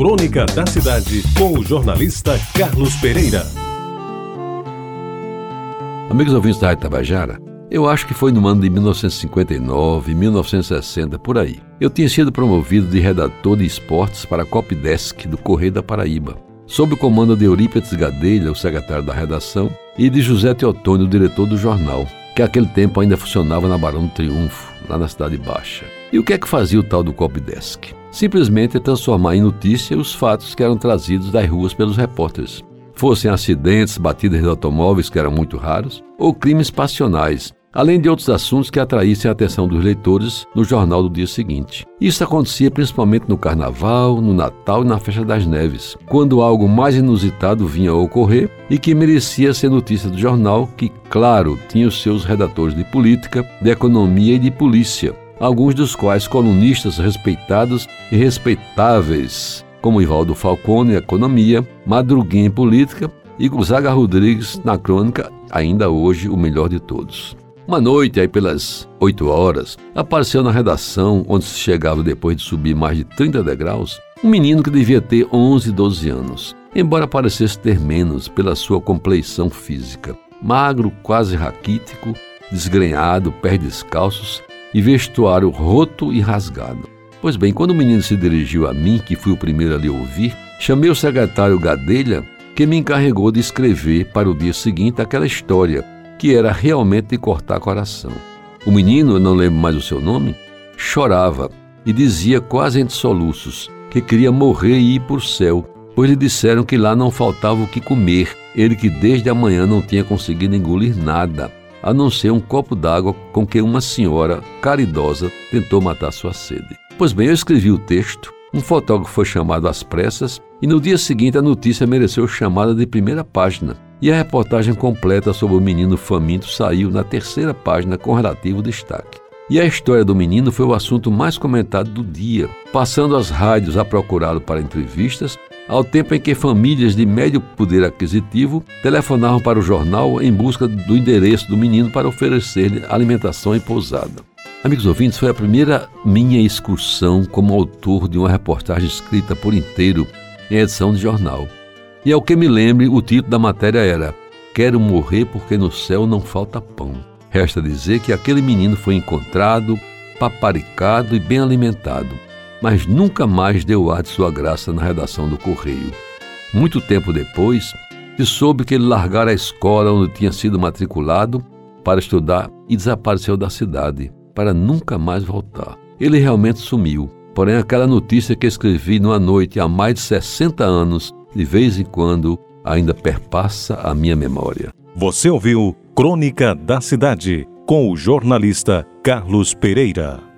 Crônica da Cidade, com o jornalista Carlos Pereira. Amigos ouvintes da Rádio Tabajara, eu acho que foi no ano de 1959, 1960, por aí. Eu tinha sido promovido de redator de esportes para a Copdesk do Correio da Paraíba, sob o comando de Eurípides Gadelha, o secretário da redação, e de José Teotônio, o diretor do jornal, que naquele tempo ainda funcionava na Barão do Triunfo, lá na Cidade Baixa. E o que é que fazia o tal do Copdesk? Simplesmente transformar em notícia os fatos que eram trazidos das ruas pelos repórteres. Fossem acidentes, batidas de automóveis, que eram muito raros, ou crimes passionais, além de outros assuntos que atraíssem a atenção dos leitores no jornal do dia seguinte. Isso acontecia principalmente no Carnaval, no Natal e na Festa das Neves, quando algo mais inusitado vinha a ocorrer e que merecia ser notícia do jornal, que, claro, tinha os seus redatores de política, de economia e de polícia, alguns dos quais colunistas respeitados e respeitáveis, como Ivaldo Falcone, Economia, Madruguinha em Política e Gonzaga Rodrigues na crônica, ainda hoje o melhor de todos. Uma noite, aí pelas 8 horas, apareceu na redação, onde se chegava depois de subir mais de 30 degraus, um menino que devia ter 11, 12 anos, embora parecesse ter menos pela sua compleição física. Magro, quase raquítico, desgrenhado, pés descalços e vestuário roto e rasgado. Pois bem, quando o menino se dirigiu a mim, que fui o primeiro a lhe ouvir, chamei o secretário Gadelha, que me encarregou de escrever para o dia seguinte aquela história que era realmente de cortar coração. O menino, não lembro mais o seu nome, chorava e dizia quase entre soluços que queria morrer e ir para o céu, pois lhe disseram que lá não faltava o que comer, ele que desde a manhã não tinha conseguido engolir nada, a não ser um copo d'água com que uma senhora caridosa tentou matar sua sede. Pois bem, eu escrevi o texto, um fotógrafo foi chamado às pressas e no dia seguinte a notícia mereceu chamada de primeira página e a reportagem completa sobre o menino faminto saiu na terceira página com relativo destaque. E a história do menino foi o assunto mais comentado do dia, passando as rádios a procurá-lo para entrevistas, ao tempo em que famílias de médio poder aquisitivo telefonavam para o jornal em busca do endereço do menino para oferecer-lhe alimentação e pousada. Amigos ouvintes, foi a primeira minha excursão como autor de uma reportagem escrita por inteiro em edição de jornal. E ao que me lembre, o título da matéria era Quero morrer porque no céu não falta pão. Resta dizer que aquele menino foi encontrado, paparicado e bem alimentado, mas nunca mais deu ar de sua graça na redação do Correio. Muito tempo depois, se soube que ele largara a escola onde tinha sido matriculado para estudar e desapareceu da cidade, para nunca mais voltar. Ele realmente sumiu, porém aquela notícia que escrevi numa noite há mais de 60 anos de vez em quando ainda perpassa a minha memória. Você ouviu Crônica da Cidade com o jornalista Carlos Pereira.